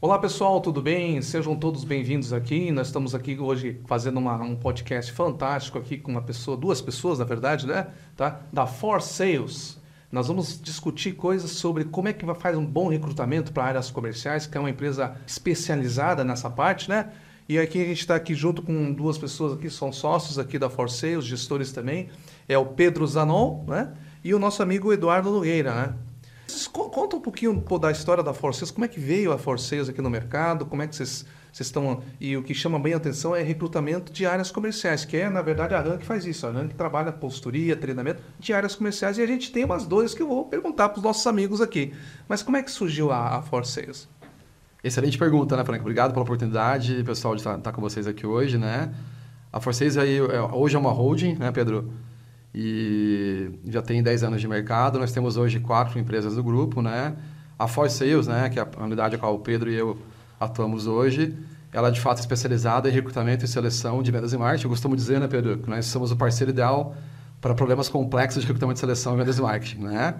Olá pessoal, tudo bem? Sejam todos bem-vindos aqui. Nós estamos aqui hoje fazendo uma, um podcast fantástico aqui com uma pessoa, duas pessoas na verdade, né? Tá? Da For Sales. Nós vamos discutir coisas sobre como é que faz um bom recrutamento para áreas comerciais, que é uma empresa especializada nessa parte, né? E aqui a gente está aqui junto com duas pessoas aqui, são sócios aqui da For Sales, gestores também. É o Pedro Zanon, né? E o nosso amigo Eduardo Nogueira, né? Conta um pouquinho pô, da história da Forces, como é que veio a Forces aqui no mercado, como é que vocês estão... E o que chama bem a atenção é recrutamento de áreas comerciais, que é, na verdade, a RAN que faz isso. A RAN que trabalha consultoria, treinamento de áreas comerciais. E a gente tem umas dores que eu vou perguntar para os nossos amigos aqui. Mas como é que surgiu a, a Forces? Excelente pergunta, né, Frank? Obrigado pela oportunidade, pessoal, de estar, estar com vocês aqui hoje, né? A Forces aí, é, hoje é uma holding, né, Pedro? E já tem 10 anos de mercado. Nós temos hoje quatro empresas do grupo, né? A Force Sales, né, que é a unidade a qual o Pedro e eu atuamos hoje, ela é de fato especializada em recrutamento e seleção de vendas e marketing. Eu costumo dizer, né, Pedro, que nós somos o parceiro ideal para problemas complexos de recrutamento e seleção e vendas e marketing, né?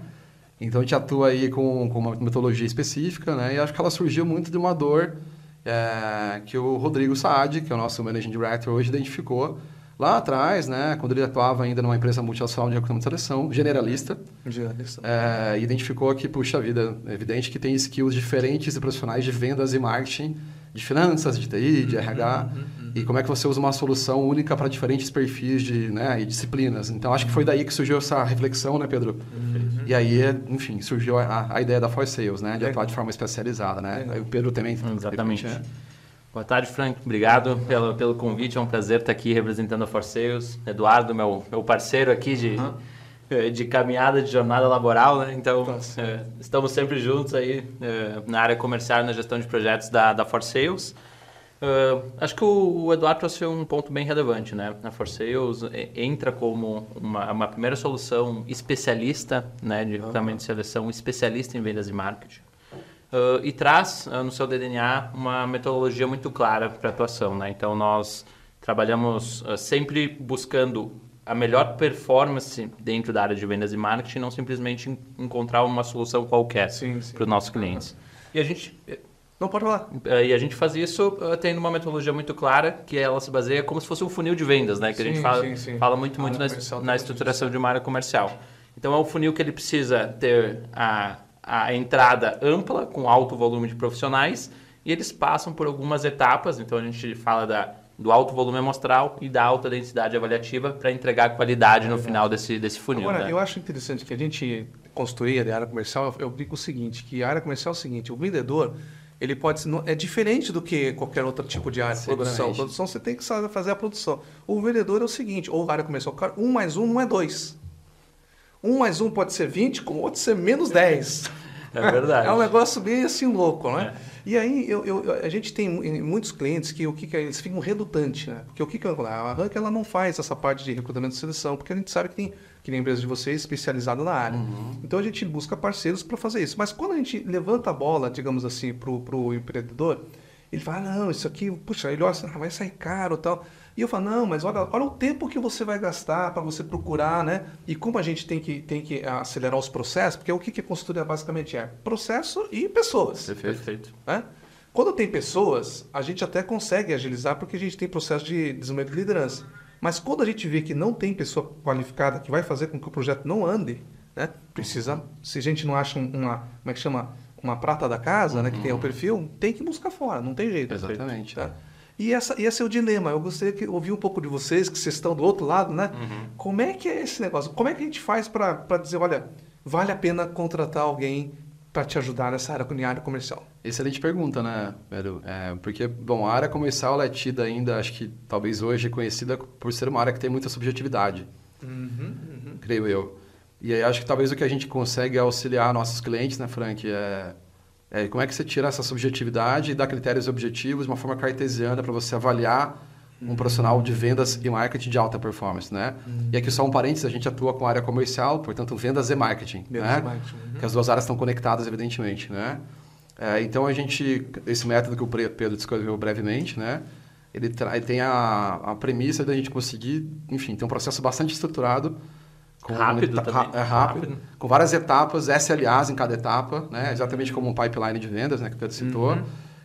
Então, a gente atua aí com, com uma metodologia específica, né? E acho que ela surgiu muito de uma dor é, que o Rodrigo Saad, que é o nosso Managing Director hoje, identificou Lá atrás, né, quando ele atuava ainda numa empresa multinacional de recrutamento de seleção, generalista, generalista. É, identificou que, puxa vida, é evidente que tem skills diferentes e profissionais de vendas e marketing, de finanças, de TI, de RH, uhum, uhum, uhum. e como é que você usa uma solução única para diferentes perfis de, né, e disciplinas. Então, acho que foi daí que surgiu essa reflexão, né, Pedro? Uhum. E aí, enfim, surgiu a, a ideia da Force Sales, né, de atuar de forma especializada, né? Aí o Pedro também... Exatamente. Repente, né? Boa tarde, Frank. Obrigado pelo, pelo convite. É um prazer estar aqui representando a Forceus. Eduardo, meu, meu parceiro aqui de, uhum. de caminhada, de jornada laboral. Né? Então, é, estamos sempre juntos aí é, na área comercial na gestão de projetos da, da Forceus. Uh, acho que o, o, Eduardo trouxe um ponto bem relevante, né? A Forceus entra como uma, uma primeira solução especialista, né, de recrutamento uhum. de seleção, especialista em vendas e marketing. Uh, e traz uh, no seu DNA uma metodologia muito clara para atuação. Né? Então, nós trabalhamos uh, sempre buscando a melhor performance dentro da área de vendas e marketing, não simplesmente encontrar uma solução qualquer para os nossos clientes. E a gente... Não pode falar. E a gente faz isso tendo uma metodologia muito clara, que ela se baseia como se fosse um funil de vendas, né? Que sim, a gente fala, sim, sim. fala muito, muito na, na estruturação de uma área comercial. Então, é um funil que ele precisa ter a a entrada ampla, com alto volume de profissionais, e eles passam por algumas etapas. Então, a gente fala da, do alto volume amostral e da alta densidade avaliativa para entregar qualidade no final desse, desse funil. Agora, né? eu acho interessante que a gente construir a área comercial, eu brinco o seguinte, que a área comercial é o seguinte, o vendedor, ele pode ser, é diferente do que qualquer outro tipo de área, produção. Produção, você tem que fazer a produção. O vendedor é o seguinte, ou a área comercial, um mais um não é dois. Um mais um pode ser 20, como outro ser menos 10. É verdade. é um negócio bem assim louco, né? É. E aí eu, eu, a gente tem muitos clientes que o que, que é, eles ficam redundantes, né? Porque o que, que a Rank ela não faz essa parte de recrutamento e seleção, porque a gente sabe que tem que nem a empresa de vocês especializada na área. Uhum. Então a gente busca parceiros para fazer isso. Mas quando a gente levanta a bola, digamos assim, para o empreendedor, ele fala, ah, não, isso aqui, puxa, ele olha assim, ah, vai sair caro tal. E eu falo, não, mas olha, olha o tempo que você vai gastar para você procurar, né? E como a gente tem que, tem que acelerar os processos, porque o que, que a consultoria basicamente é? Processo e pessoas. Perfeito. Né? Quando tem pessoas, a gente até consegue agilizar porque a gente tem processo de desenvolvimento de liderança. Mas quando a gente vê que não tem pessoa qualificada que vai fazer com que o projeto não ande, né? Precisa, se a gente não acha uma, como é que chama? Uma prata da casa, uhum. né? Que tem o perfil, tem que buscar fora, não tem jeito. Exatamente. Tá? É. E, essa, e esse é o dilema. Eu gostaria de ouvir um pouco de vocês, que vocês estão do outro lado, né? Uhum. Como é que é esse negócio? Como é que a gente faz para dizer, olha, vale a pena contratar alguém para te ajudar nessa área, na área comercial? Excelente pergunta, né, Pedro? É, porque, bom, a área comercial é tida ainda, acho que talvez hoje conhecida por ser uma área que tem muita subjetividade. Uhum, uhum. Creio eu. E aí acho que talvez o que a gente consegue auxiliar nossos clientes, né, Frank, é é, como é que você tira essa subjetividade e dá critérios objetivos de uma forma cartesiana para você avaliar um uhum. profissional de vendas e marketing de alta performance, né? Uhum. E aqui só um parênteses, a gente atua com a área comercial, portanto, vendas e marketing, vendas né? E marketing. Uhum. Que as duas áreas estão conectadas, evidentemente, né? É, então, a gente, esse método que o Pedro descreveu brevemente, né? Ele, ele tem a, a premissa da gente conseguir, enfim, ter um processo bastante estruturado com, Rápido tá- também. É rápido, Rápido. com várias etapas, SLAs em cada etapa, né? exatamente como um pipeline de vendas, né? que o Pedro citou. Uhum.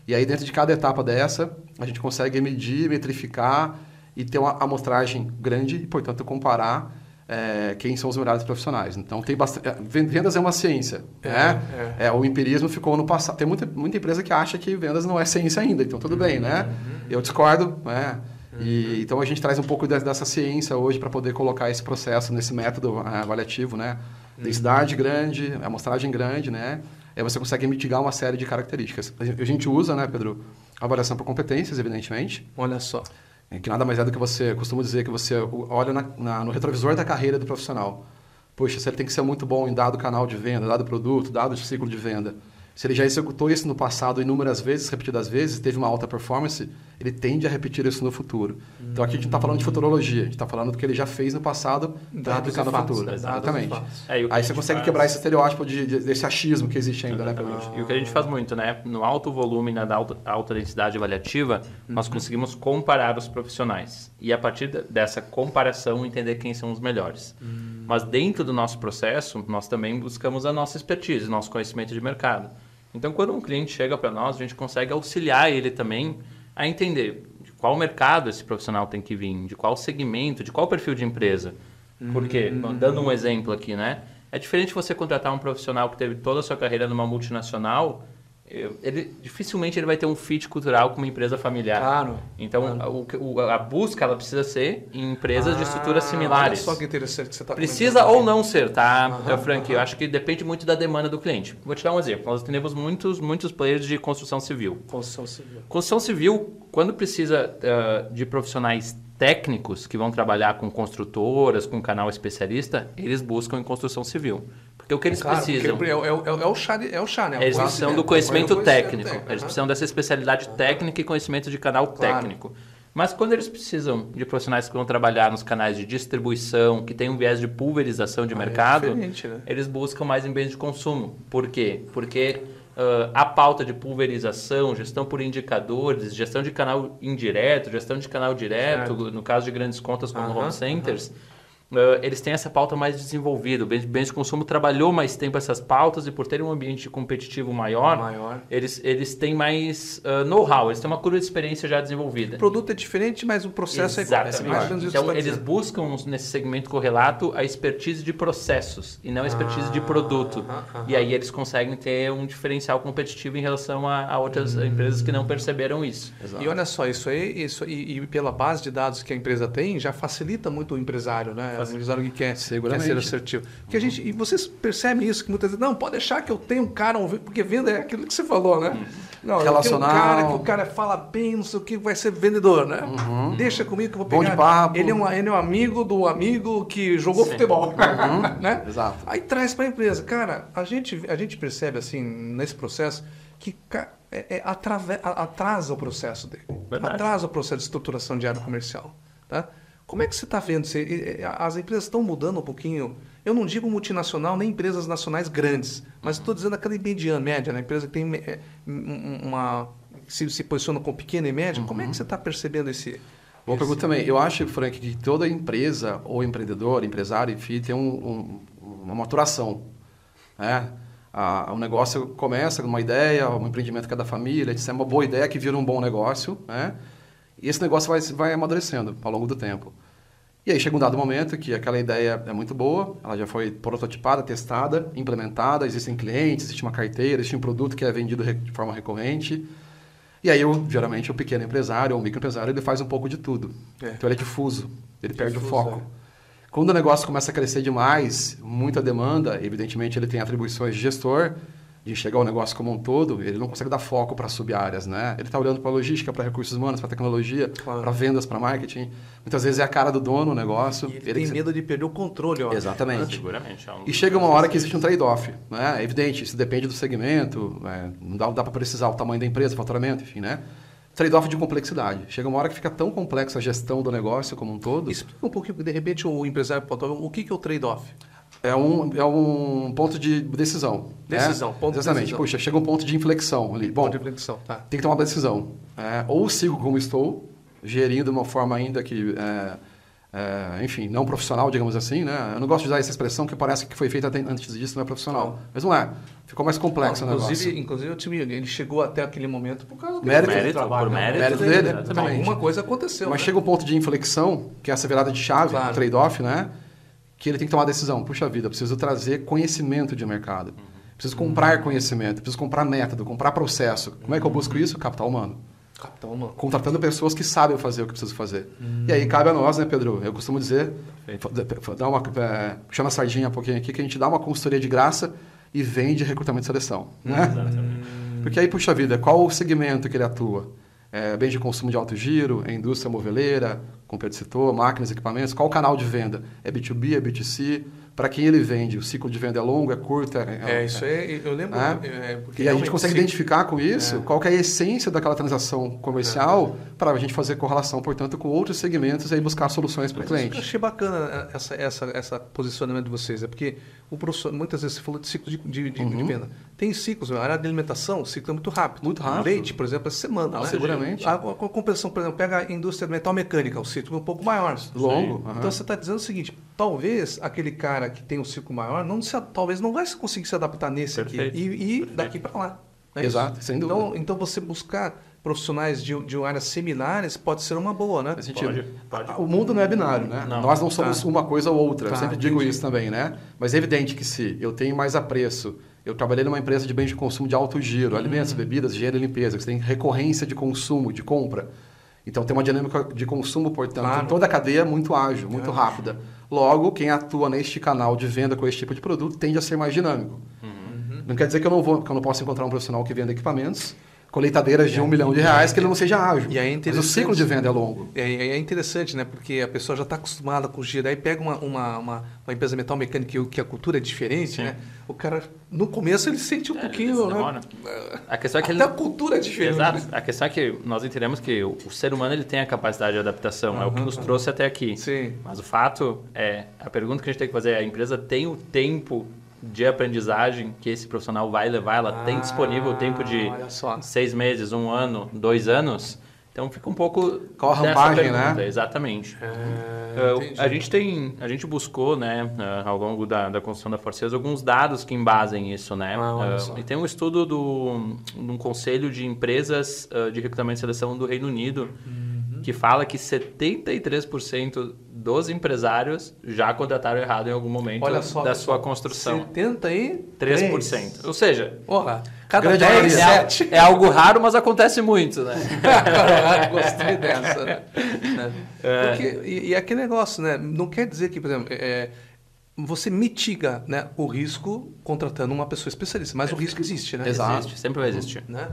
E aí, dentro de cada etapa dessa, a gente consegue medir, metrificar e ter uma amostragem grande e, portanto, comparar eh, quem são os melhores profissionais. Então, tem bastante... Vendas é uma ciência, É, né? é. É, o empirismo ficou no passado. Tem muita, muita empresa que acha que vendas não é ciência ainda, então tudo bem, né? Eu discordo, né? E, então a gente traz um pouco de- dessa ciência hoje para poder colocar esse processo nesse método ah, avaliativo, né? Densidade grande, amostragem grande, né? Aí você consegue mitigar uma série de características. A gente- usa, né, Pedro, avaliação por competências, evidentemente, Olha só. é que nada mais é do que você, costumo dizer que você olha na- na- no retrovisor da carreira do profissional. Poxa, ele tem que ser muito bom em dado canal de venda, dado produto, dado ciclo de venda. Se ele já executou isso no passado inúmeras vezes, repetidas vezes, teve uma alta performance, ele tende a repetir isso no futuro. Então aqui a gente não está falando de futurologia, a gente está falando do que ele já fez no passado para aplicar no fatos, futuro. né? Exatamente. É, Aí você consegue faz- quebrar esse estereótipo de, de- desse achismo que existe ainda, né, Pedro? E o que a gente faz muito, né? No alto volume, na alta, alta densidade avaliativa, nós conseguimos comparar os profissionais. E a partir de- dessa comparação, entender quem são os melhores. Mas dentro do nosso processo, nós também buscamos a nossa expertise, nosso conhecimento de mercado. Então, quando um cliente chega para nós, a gente consegue auxiliar ele também a entender de qual mercado esse profissional tem que vir, de qual segmento, de qual perfil de empresa. Porque, dando um exemplo aqui, né? É diferente você contratar um profissional que teve toda a sua carreira numa multinacional, ele dificilmente ele vai ter um fit cultural com uma empresa familiar. Claro. Então, a- o, o- a busca ela precisa ser em empresas de estruturas Ah, similares. Olha só que interessante que você está Precisa ou não ser, tá, Aham, Frank? Eu acho que depende muito da demanda do cliente. Vou te dar um exemplo. Nós atendemos muitos, muitos players de construção civil. Construção civil. Construção civil, quando precisa ah, de profissionais técnicos que vão trabalhar com construtoras, com canal especialista, eles buscam em construção civil. Porque o que eles Claro, precisam É, o- é, é o chá, é o chá, né? é, eles precisam do conhecimento É técnico. técnico, Eles precisam dessa especialidade técnica e conhecimento de canal Claro. técnico. Mas quando eles precisam de profissionais que vão trabalhar nos canais de distribuição, que tem um viés de pulverização de Ah, é mercado, diferente, né? eles buscam mais em bens de consumo. Por quê? Porque ah, a pauta de pulverização, gestão por indicadores, gestão de canal indireto, gestão de canal direto, no caso de grandes contas como Aham, home centers, ah, eles têm essa pauta mais desenvolvida. O bens, bens de consumo trabalhou mais tempo essas pautas e por ter um ambiente competitivo maior, Maior. eles, eles têm mais ah, know-how, eles têm uma curva de experiência já desenvolvida. O produto é diferente, mas o processo é igual. Exatamente. É isso que Então, tá eles dizendo. buscam nesse segmento correlato a expertise de processos e não a expertise de Ah, produto. aham, aham. E aí eles conseguem ter um diferencial competitivo em relação a, a outras Hum. empresas que não perceberam isso. Exato. E olha só, isso aí, isso, e, e pela base de dados que a empresa tem, já facilita muito o empresário, né? O empresário que quer, quer ser assertivo. Porque a gente, e vocês percebem isso, que muitas vezes, não, pode deixar que eu tenho um cara, porque venda é aquilo que você falou, né? Não, tenho um Relacional. cara que o cara fala bem, não sei o que, vai ser vendedor, né? Deixa comigo que eu vou Bom pegar. de papo. Ele é, um, ele é um amigo do amigo que jogou Sim. futebol, né? Exato. Aí traz para a empresa. Cara, a gente, a gente percebe assim, nesse processo, que é, é atrasa o processo dele. Verdade. Atrasa o processo de estruturação de área comercial. Tá? Como é que você está vendo? As empresas estão mudando um pouquinho. Eu não digo multinacional nem empresas nacionais grandes, mas estou dizendo aquela mediana, média, né? empresa que tem é, um- uma. Se, se posiciona com pequena e média. Como é que você está percebendo esse. Boa esse- pergunta também. Eu acho, Frank, que toda empresa ou empreendedor, empresário, enfim, tem um- um- uma maturação. Né? A- o negócio começa com uma ideia, um empreendimento que é da família, isso é uma boa ideia que vira um bom negócio, né? E esse negócio vai, vai amadurecendo ao longo do tempo. E aí chega um dado momento que aquela ideia é muito boa, ela já foi prototipada, testada, implementada, existem clientes, existe uma carteira, existe um produto que é vendido de forma recorrente. E aí, o- geralmente, o pequeno empresário ou o microempresário, ele faz um pouco de tudo. É. Então, ele é difuso, ele perde o Difuso, foco. Quando o negócio começa a crescer demais, muita demanda, evidentemente, ele tem atribuições de gestor, de enxergar o negócio como um todo, ele não consegue dar foco para sub-áreas, né? Ele está olhando para logística, para recursos humanos, para tecnologia, Claro. para vendas, para marketing. Muitas vezes é a cara do dono o negócio. E ele, ele tem que- medo de perder o controle, ó. Exatamente. Seguramente. é um- E chega uma hora que existe um trade-off, né? É evidente, isso depende do segmento, é, não dá, dá para precisar o tamanho da empresa, o faturamento, enfim, né? Trade-off de complexidade. Chega uma hora que fica tão complexa a gestão do negócio como um todo. Explica um pouquinho, de repente, o empresário pode o que, que é o trade-off? É um, é um ponto de decisão. né? Decisão, ponto de Exatamente. decisão. Puxa, chega um ponto de inflexão ali. Bom, Ponto de inflexão, tá. tem que tomar uma decisão. É, ou sigo como estou, gerindo de uma forma ainda que é, é, enfim, não profissional, digamos assim, né? Eu não gosto de usar essa expressão que parece que foi feita antes disso, não é profissional. Mas não é. Ficou mais complexo não, o negócio. Inclusive, inclusive o time, ele chegou até aquele momento por causa do mérito, mérito, trabalho, por mérito, mérito dele. dele então, alguma coisa aconteceu. Mas né? chega um ponto de inflexão, que é essa virada de chave, claro. trade-off, né? Que ele tem que tomar a decisão. Puxa vida, preciso trazer conhecimento de mercado. Uhum. Preciso comprar conhecimento, preciso comprar método, comprar processo. Como é que eu busco isso? Capital humano. Capital humano. Contratando pessoas que sabem fazer o que preciso fazer. Hum. E aí cabe a nós, né, Pedro? Eu costumo dizer, dar uma, é, puxando a sardinha um pouquinho aqui, que a gente dá uma consultoria de graça e vende recrutamento e seleção. Né? Exatamente. Porque aí, puxa vida, qual o segmento que ele atua? É, bem de consumo de alto giro, é indústria moveleira, como Pedro citou, máquinas, equipamentos. Qual o canal de venda? É B2B, é B2C? para quem ele vende, o ciclo de venda é longo, é curto? É, é, é isso é, eu lembro. É, é e a gente consegue identificar com isso é. qual é a essência daquela transação comercial para a gente fazer correlação, portanto, com outros segmentos e aí buscar soluções para o cliente. Eu achei bacana essa, essa, essa posicionamento de vocês, é porque o professor, muitas vezes você falou de ciclo de, de, de, uhum. de venda. Tem ciclos, a área de alimentação, o ciclo é muito rápido. Muito rápido. Leite, por exemplo, é semana. Não, né? Seguramente. A, a, a compensação, por exemplo, pega a indústria metal mecânica, o ciclo é um pouco maior. Longo. Uhum. Então você está dizendo o seguinte, talvez aquele cara que tem um ciclo maior, não se, talvez não vai conseguir se adaptar nesse Perfeito. aqui e, e daqui para lá. É Exato, sem dúvida. Então, então você buscar profissionais de, de áreas similares pode ser uma boa, né? Pode, pode. O mundo não é binário, né? Não. Nós não somos tá. uma coisa ou outra. Tá, eu sempre digo entendi. isso também, né? Mas é evidente que se eu tenho mais apreço, eu trabalhei numa empresa de bens de consumo de alto giro, uhum. alimentos, bebidas, higiene e limpeza, que você tem recorrência de consumo, de compra. Então tem uma dinâmica de consumo, portanto, claro. toda a cadeia é muito ágil, muito rápida. Logo, quem atua neste canal de venda com esse tipo de produto tende a ser mais dinâmico. Uhum. Não quer dizer que eu não vou, que eu não posso encontrar um profissional que venda equipamentos colheitadeiras de um milhão de reais que ele não seja ágil. E é Mas o ciclo de venda é longo. É, é interessante, né? Porque a pessoa já está acostumada com o giro. Aí pega uma, uma, uma, uma empresa metal mecânica que, que a cultura é diferente, Sim. né? O cara, no começo, ele sente um é, pouquinho, né? A questão é que Até ele... a cultura é diferente. Exato. A questão é que nós entendemos que o, o ser humano ele tem a capacidade de adaptação. Uhum, é o que nos uhum. trouxe até aqui. Sim. Mas o fato é... A pergunta que a gente tem que fazer é a empresa tem o tempo de aprendizagem que esse profissional vai levar, ela ah, tem disponível o tempo de seis meses, um ano, dois anos. Então fica um pouco qual a rampagem, né? Exatamente. É, uh, a gente tem, a gente buscou, né, uh, ao longo da, da construção da Forcesa, alguns dados que embasem isso, né? Ah, uh, e tem um estudo do, de um conselho de empresas de recrutamento e seleção do Reino Unido. Hum que fala que 73% dos empresários já contrataram errado em algum momento Olha só, da sua construção. 73%. Ou seja, Porra, cada 10, é, é, algo raro, mas acontece muito, né? Gostei dessa. Né? É. Porque, e, e, aquele negócio, né? Não quer dizer que, por exemplo, é, você mitiga né, o risco contratando uma pessoa especialista, mas o risco existe, né? Exato, existe, sempre vai existir. Né?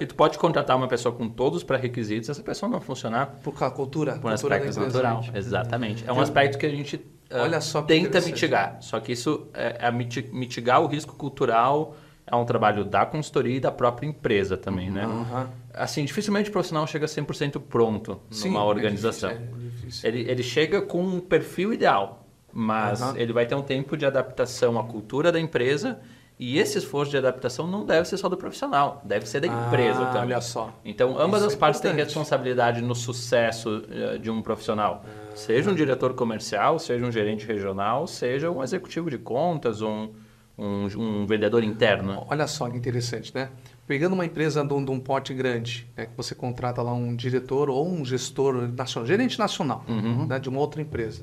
E tu pode contratar uma pessoa com todos os pré-requisitos, essa pessoa não funcionar. Por causa da cultura. Por um aspecto natural. Exatamente. É um aspecto que a gente uh, Olha só tenta mitigar. Só que isso é, é mitigar o risco cultural é um trabalho da consultoria e da própria empresa também, né? Uhum. Assim, dificilmente o profissional chega 100% pronto Sim, numa organização. É difícil, é difícil. Ele, ele chega com um perfil ideal, mas uhum. ele vai ter um tempo de adaptação à cultura da empresa e esse esforço de adaptação não deve ser só do profissional, deve ser da ah, empresa também. Olha só. Então, ambas Isso as é partes têm responsabilidade no sucesso uh, de um profissional. Ah. Seja um diretor comercial, seja um gerente regional, seja um executivo de contas, um, um, um vendedor interno. Olha só que interessante, né? Pegando uma empresa de um, de um porte grande, né, que você contrata lá um diretor ou um gestor nacional, gerente nacional uhum. né, de uma outra empresa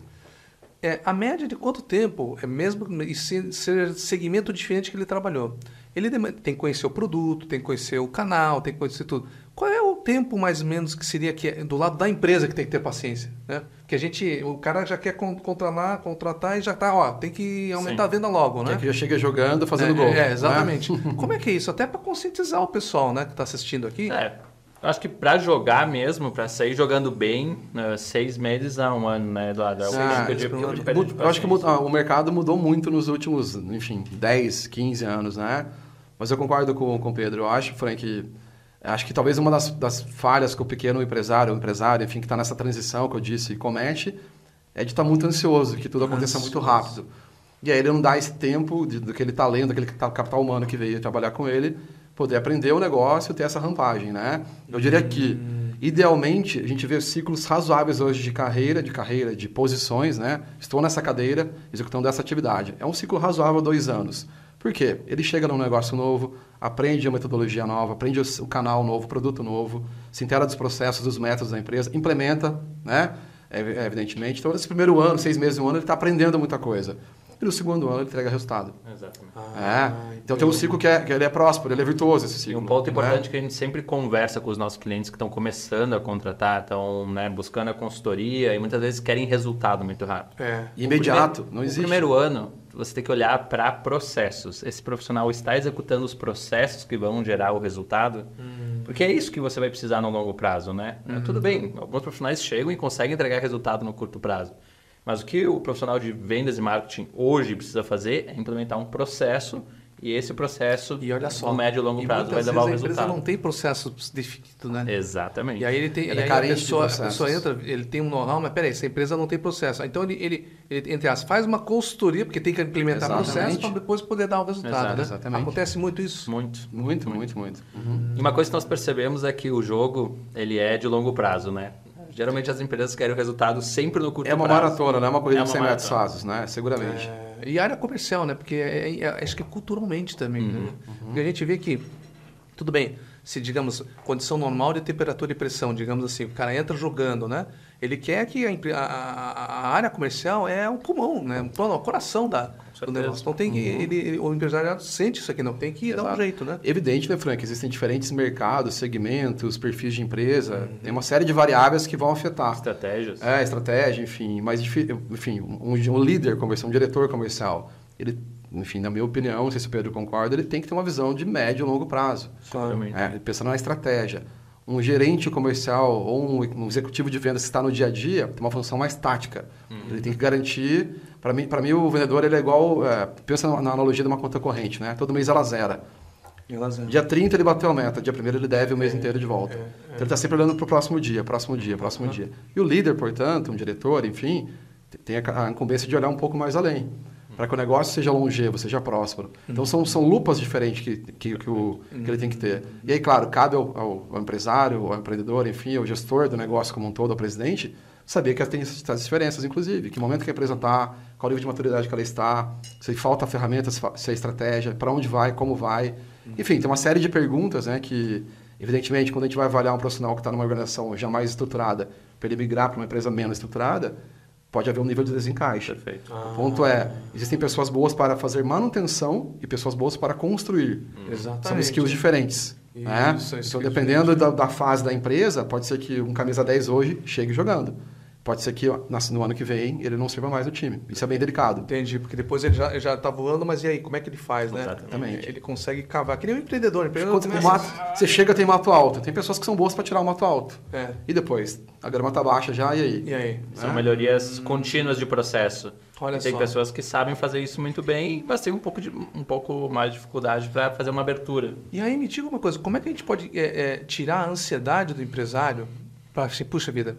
é, a média de quanto tempo, é mesmo e ser, ser segmento diferente que ele trabalhou. Ele tem que conhecer o produto, tem que conhecer o canal, tem que conhecer tudo. Qual é o tempo mais ou menos que seria que é do lado da empresa que tem que ter paciência, né? Que a gente, o cara já quer contratar, contratar e já tá, ó, tem que aumentar Sim. a venda logo, né? Que já chega jogando, fazendo é, gol. É, exatamente. Né? Como é que é isso? Até para conscientizar o pessoal, né, que está assistindo aqui. É. Acho que para jogar mesmo, para sair jogando bem, uh, seis meses a um ano, né, Eduardo? É ah, eu, eu, eu, eu acho que o mercado mudou muito nos últimos, enfim, 10, 15 anos, né? Mas eu concordo com o Pedro. Eu acho, Frank, acho que talvez uma das, das falhas que o pequeno empresário, o empresário, enfim, que está nessa transição que eu disse, comete, é de estar tá muito ansioso, que tudo aconteça ansioso. muito rápido. E aí ele não dá esse tempo de, daquele talento, daquele capital humano que veio trabalhar com ele, poder aprender o negócio, ter essa rampagem, né? Eu diria que Idealmente, a gente vê ciclos razoáveis hoje de carreira, de carreira, de posições, né? Estou nessa cadeira, executando essa atividade. É um ciclo razoável, dois anos. Por quê? Ele chega num negócio novo, aprende a metodologia nova, aprende o canal novo, o produto novo, se inteira dos processos, dos métodos da empresa, implementa, né? Evidentemente. Então, nesse primeiro ano, seis meses, um ano, ele está aprendendo muita coisa e no segundo ano ele entrega resultado. Exatamente. Ah, é. Então tem um ciclo que, é, que ele é próspero, ele é virtuoso esse ciclo. E um ponto importante né? que a gente sempre conversa com os nossos clientes que estão começando a contratar, estão né, buscando a consultoria e muitas vezes querem resultado muito rápido. É. Imediato, primeiro, não existe. No primeiro ano, você tem que olhar para processos. Esse profissional está executando os processos que vão gerar o resultado? Hum. Porque é isso que você vai precisar no longo prazo, né? Uhum. Tudo bem, alguns profissionais chegam e conseguem entregar resultado no curto prazo. Mas o que o profissional de vendas e marketing hoje precisa fazer é implementar um processo e esse processo, e olha só, no médio e longo prazo, vai levar o resultado. A empresa não tem processo definido, né? Exatamente. E aí ele tem, ele é a pessoa, a pessoa entra, ele tem um know-how, mas peraí, essa empresa não tem processo. Então ele, ele, ele entre as faz uma consultoria, porque tem que implementar Exatamente. processo para depois poder dar o resultado. Exato, né? Exatamente. Acontece muito isso? Muito, muito, muito, muito. Uhum. E uma coisa que nós percebemos é que o jogo ele é de longo prazo, né? Geralmente as empresas querem o resultado sempre no curto prazo. É uma prazo. maratona, não é uma corrida é de 100 metros rasos, né? Seguramente. É... E a área comercial, né? Porque é, é, é, acho que é culturalmente também. Uhum, né? uhum. Porque a gente vê que, tudo bem, se, digamos, condição normal de temperatura e pressão, digamos assim, o cara entra jogando, né? Ele quer que a, a, a área comercial é o pulmão, né? O coração da, do negócio. Então tem que, uhum. ele, ele, o empresário sente isso aqui, não tem que Exato. dar um jeito, né? Evidente, né, Frank? Existem diferentes mercados, segmentos, perfis de empresa. Uhum. Tem uma série de variáveis que vão afetar. Estratégias. É, estratégia, enfim. Mas, enfim, um, um líder comercial, um diretor comercial, ele enfim, na minha opinião, não sei se o Pedro concorda, ele tem que ter uma visão de médio e longo prazo. Claro. É, pensando na estratégia um gerente comercial ou um, executivo de vendas que está no dia a dia tem uma função mais tática. Uhum. Ele tem que garantir. Para mim, para mim, o vendedor ele é igual. É, pensa na analogia de uma conta corrente, né? Todo mês ela zera. Ela zera. Dia 30 ele bateu a meta, dia 1 ele deve o mês é, inteiro de volta. É, é. então ele está sempre olhando para o próximo dia, próximo dia, próximo uhum. dia. E o líder, portanto, um diretor, enfim, tem a incumbência de olhar um pouco mais além para que o negócio seja longevo, seja próspero. Então, são, são lupas diferentes que, que, que, o, que ele tem que ter. E aí, claro, cabe ao, ao, empresário, ao empreendedor, enfim, ao gestor do negócio como um todo, ao presidente, saber que tem essas diferenças, inclusive. Que momento que a empresa está, qual nível de maturidade que ela está, se falta ferramentas, se é estratégia, para onde vai, como vai. Enfim, tem uma série de perguntas né, que, evidentemente, quando a gente vai avaliar um profissional que está numa organização já mais estruturada, para ele migrar para uma empresa menos estruturada, pode haver um nível de desencaixe. Perfeito. Ah. O ponto é, existem pessoas boas para fazer manutenção e pessoas boas para construir. Hum. Exatamente. São skills diferentes. Né? Isso, né? Então, dependendo da, da, fase da empresa, pode ser que um camisa 10 hoje chegue jogando. Pode ser que no ano que vem ele não sirva mais no time. Isso é bem delicado. Entendi, porque depois ele já, já tá voando, mas e aí, como é que ele faz, né? Exatamente. Ele consegue cavar. Que nem um empreendedor. empreendedor Quando, mato, você chega tem mato alto. Tem pessoas que são boas para tirar o mato alto. É. E depois? A grama tá baixa já, e aí? E aí? São é? melhorias contínuas de processo. Olha tem só. pessoas que sabem fazer isso muito bem, mas tem um pouco, de, um pouco mais de dificuldade para fazer uma abertura. E aí, me diga uma coisa: como é que a gente pode é, é, tirar a ansiedade do empresário para assim, puxa vida,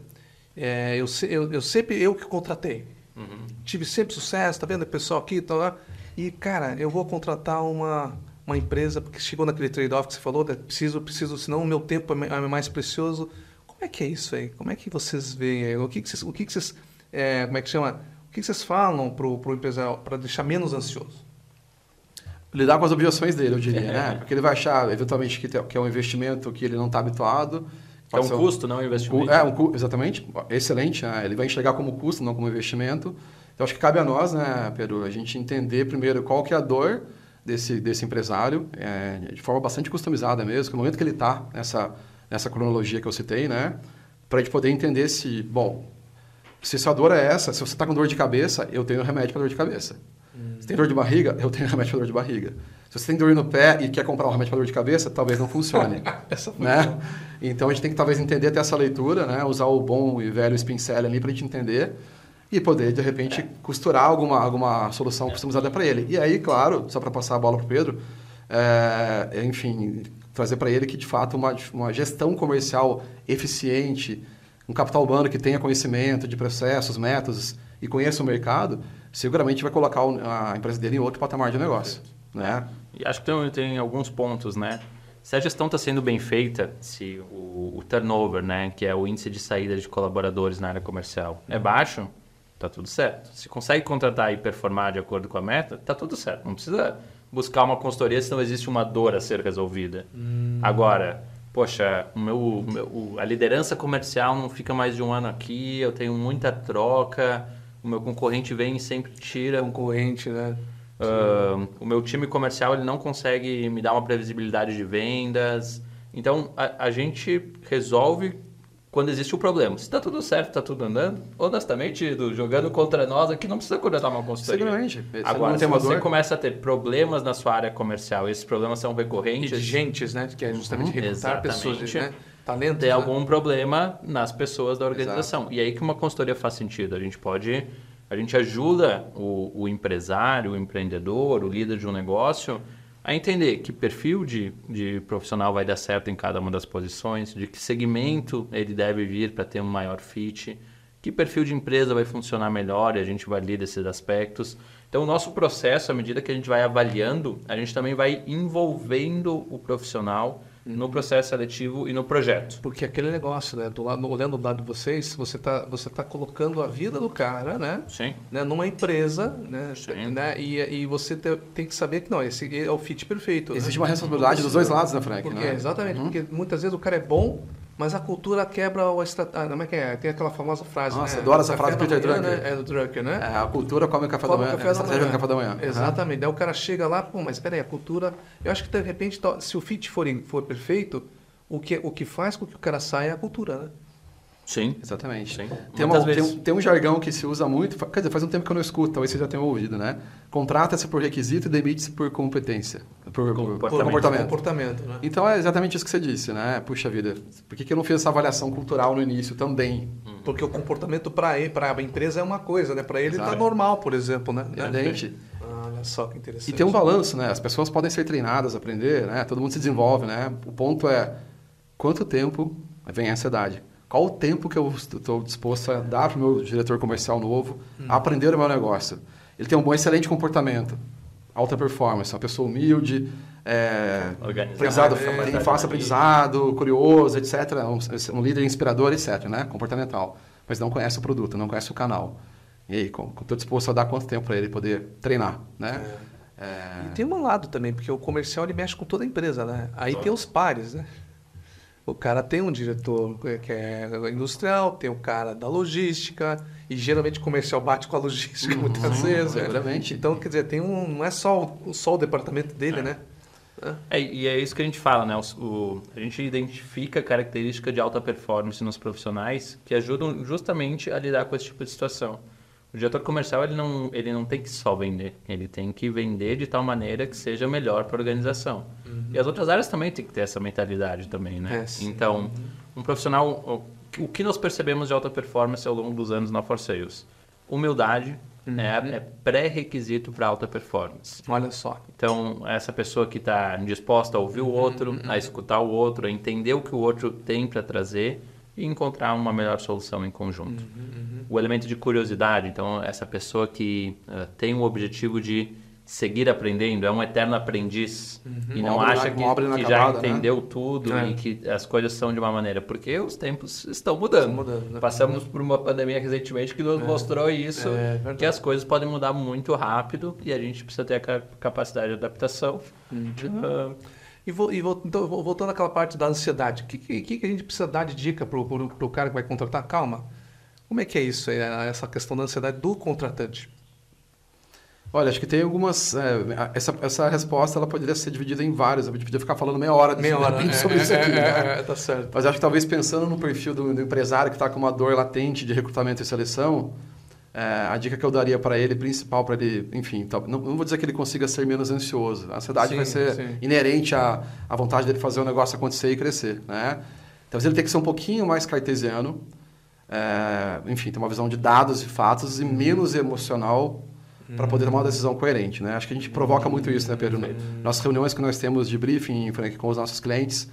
é, eu, eu, eu, sempre, eu que contratei. Uhum. Tive sempre sucesso, tá vendo o pessoal aqui, tá lá. E, cara, eu vou contratar uma, uma empresa, porque chegou naquele trade-off que você falou, né? preciso, preciso, senão o meu tempo é, é mais precioso. Como é que é isso aí? Como é que vocês veem? O que, que vocês, o que, que vocês é, como é que chama? O que, que vocês falam para o empresário para deixar menos ansioso? Lidar com as objeções dele, eu diria, né? Porque ele vai achar, eventualmente, que, que é um investimento que ele não está habituado é um custo, não um investimento. É, um, exatamente. Excelente. Né? Ele vai enxergar como custo, não como investimento. Então, acho que cabe a nós, né, Pedro, a gente entender primeiro qual que é a dor desse, desse empresário, é, de forma bastante customizada mesmo, no momento que ele está nessa, nessa cronologia que eu citei, né? Para a gente poder entender se, bom, se sua dor é essa, se você está com dor de cabeça, eu tenho remédio para dor de cabeça. Hum. Se tem dor de barriga, eu tenho remédio para dor de barriga. Se você tem dor no pé e quer comprar um remédio para dor de cabeça, talvez não funcione. Né? Então a gente tem que talvez entender até essa leitura, né? usar o bom e velho pincel ali para a gente entender e poder, de repente, costurar alguma, alguma solução customizada para ele. E aí, claro, só para passar a bola para o Pedro, é, enfim, trazer para ele que, de fato, uma, uma gestão comercial eficiente, um capital humano que tenha conhecimento de processos, métodos e conheça o mercado, seguramente vai colocar a empresa dele em outro patamar de negócio. Né? E acho que tem, tem alguns pontos, né? se a gestão está sendo bem feita, se o, o, turnover, né, que é o índice de saída de colaboradores na área comercial, é baixo, tá tudo certo. Se consegue contratar e performar de acordo com a meta, tá tudo certo. Não precisa buscar uma consultoria se não existe uma dor a ser resolvida. Hum. Agora, poxa, o meu, meu, a liderança comercial não fica mais de um ano aqui, eu tenho muita troca, o meu concorrente vem e sempre tira. Concorrente, né? Uh, o meu time comercial ele não consegue me dar uma previsibilidade de vendas. Então, a, a gente resolve quando existe o problema. Se está tudo certo, está tudo andando, honestamente, do, jogando contra nós aqui, não precisa contratar uma consultoria. Seguramente. Agora, se você começa a ter problemas na sua área comercial, esses problemas são recorrentes... Exigentes, né? Que é justamente uhum. recrutar pessoas, né? Talentos, Tem né? algum problema nas pessoas da organização. Exato. E aí que uma consultoria faz sentido. A gente pode... A gente ajuda o, o empresário, o empreendedor, o líder de um negócio a entender que perfil de, de profissional vai dar certo em cada uma das posições, de que segmento ele deve vir para ter um maior fit, que perfil de empresa vai funcionar melhor e a gente vai ler desses aspectos. Então, o nosso processo, à medida que a gente vai avaliando, a gente também vai envolvendo o profissional no processo seletivo e no projeto. Porque aquele negócio, né? Do lado, olhando do lado de vocês, você está você tá colocando a vida do cara, né? Sim. Né? Numa empresa, né? Sim. né? E, e você te, tem que saber que não, esse é o fit perfeito. Existe né? uma responsabilidade dos dois lados, né, Frank? Porque, né? Exatamente, uhum. porque muitas vezes o cara é bom, mas a cultura quebra o estratégia. Como é que é? Tem aquela famosa frase. Nossa, né? adoro essa frase do Peter Drucker. Né? É do Drucker, né? É, a cultura come o café come da manhã. Café da manhã. café da manhã. Exatamente. Uhum. Daí o cara chega lá, pô, mas espera aí, a cultura. Eu acho que de repente, se o fit for, for perfeito o que, o que faz com que o cara saia é a cultura, né? Sim. Exatamente. Sim. Tem, uma, tem, um, tem, um jargão que se usa muito, quer dizer, faz um tempo que eu não escuto, talvez você já tenha ouvido, né? Contrata-se por requisito e demite-se por competência. Por, comportamento. Por comportamento. comportamento né? Então é exatamente isso que você disse, né? Puxa vida, por que, que eu não fiz essa avaliação cultural no início também? Hum. Porque o comportamento para a empresa é uma coisa, né? Para ele está normal, por exemplo, né? Evidente. Ah, olha só que interessante. E tem um balanço, né? As pessoas podem ser treinadas, aprender, né? Todo mundo se desenvolve, né? O ponto é quanto tempo vem a ansiedade? Qual o tempo que eu estou disposto a dar para o meu diretor comercial novo hum. a aprender o meu negócio? Ele tem um bom, excelente comportamento, alta performance, uma pessoa humilde, é, aprendizado, é, tem fácil aprendizado, curioso, etc. Um, um, líder inspirador, etc. Né? Comportamental. Mas não conhece o produto, não conhece o canal. E aí, estou disposto a dar quanto tempo para ele poder treinar, né? É. É... E tem um lado também, porque o comercial ele mexe com toda a empresa, né? Aí tem os pares, né? O cara tem um diretor que é industrial, tem o cara da logística, e geralmente o comercial bate com a logística uhum, muitas vezes. Seguramente. Então, quer dizer, tem um, não é só o, só o departamento dele, é. né? É, e é isso que a gente fala, né? O, o, a gente identifica características de alta performance nos profissionais que ajudam justamente a lidar com esse tipo de situação. O diretor comercial ele não, ele não tem que só vender, ele tem que vender de tal maneira que seja melhor para a organização. Uhum. E as outras áreas também têm que ter essa mentalidade também, né? É, então, um profissional, o que nós percebemos de alta performance ao longo dos anos na For Sales? Humildade uhum. é, é pré-requisito para alta performance. Olha só. Então, essa pessoa que está disposta a ouvir o outro, uhum. a escutar o outro, a entender o que o outro tem para trazer e encontrar uma melhor solução em conjunto. Uhum, uhum. O elemento de curiosidade, então, essa pessoa que uh, tem o objetivo de seguir aprendendo, é um eterno aprendiz uhum. e não obra, acha que, que já né? entendeu né? tudo é. e que as coisas são de uma maneira, porque os tempos estão mudando. Estão mudando né? Passamos por uma pandemia recentemente que nos é. mostrou isso, é, que as coisas podem mudar muito rápido e a gente precisa ter a capacidade de adaptação. Uh, e, vou, e então, voltando àquela parte da ansiedade, o que, que, que, a gente precisa dar de dica para o cara que vai contratar? Calma, como é que é isso, essa questão da ansiedade do contratante? Olha, acho que tem algumas. É, essa, essa resposta ela poderia ser dividida em várias. Eu podia ficar falando meia hora meia hora, é, sobre é, isso aqui. É, né? É, tá certo. Mas acho que talvez pensando no perfil do, do empresário que está com uma dor latente de recrutamento e seleção, é, a dica que eu daria para ele, principal para ele, enfim, tá, não, não, vou dizer que ele consiga ser menos ansioso. A ansiedade sim, vai ser sim. inerente à, à vontade dele fazer o negócio acontecer e crescer, né? Talvez ele tenha que ser um pouquinho mais cartesiano, é, enfim, ter uma visão de dados e fatos e menos emocional para poder tomar uma decisão coerente, né? Acho que a gente provoca muito isso, né, Pedro? Nas reuniões que nós temos de briefing, Frank, com os nossos clientes,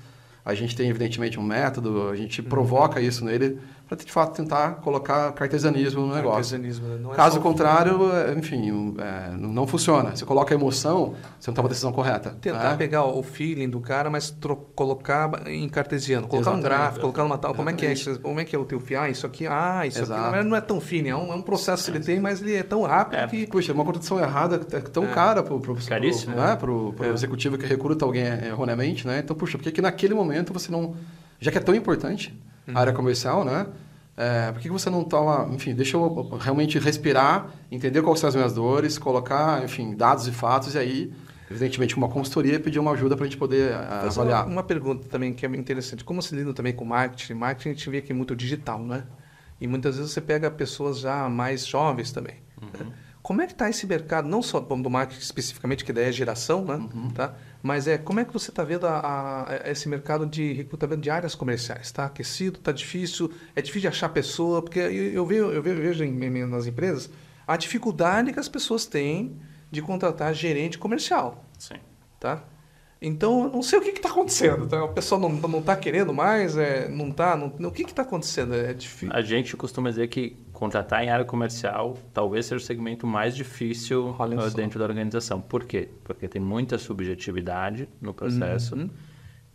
A gente tem, evidentemente, um método, a gente provoca isso nele para, de fato, tentar colocar cartesianismo no negócio. Cartesianismo, né? Não é Caso contrário, é, enfim, é, não funciona. Você coloca a emoção, você não toma a decisão correta. Tentar né? pegar o feeling do cara, mas colocar em cartesiano, colocar um Exatamente. gráfico, colocar uma tal. Como é que é isso? Como é que é o teu feeling? Ah, isso aqui, ah, isso aqui Exato. não é, não é tão fino, é um, é um processo que ele tem, mas ele é tão rápido É, que. Puxa, uma contratação errada é tão cara Caríssimo, pro, né? pro, pro É. executivo que recruta alguém erroneamente, né? Então, puxa, por que que naquele momento você não... Já que é tão importante a área comercial, né? É, por que você não toma... Enfim, deixa eu realmente respirar, entender quais são as minhas dores, colocar, enfim, dados e fatos e aí, evidentemente, uma consultoria, pedir uma ajuda para a gente poder Fazer uma, avaliar. uma pergunta também que é interessante. Como se lida também com marketing? Marketing a gente vê que é muito digital, né? E muitas vezes você pega pessoas já mais jovens também. né? Como é que está esse mercado, não só do marketing especificamente, que daí é geração, né? Tá? Mas é como é que você está vendo a- a- esse mercado de recrutamento de áreas comerciais? Está aquecido? Está difícil? É difícil de achar pessoa? Porque eu, eu vejo, eu vejo, vejo em- nas empresas a dificuldade que as pessoas têm de contratar gerente comercial Sim. tá? Então, eu não sei o que está acontecendo. Tá? O pessoal não, não está querendo mais, é, não está... Não, o que está acontecendo? É difícil. A gente costuma dizer que contratar em área comercial talvez seja o segmento mais difícil uh, só. dentro da organização. Por quê? Porque tem muita subjetividade no processo Uhum.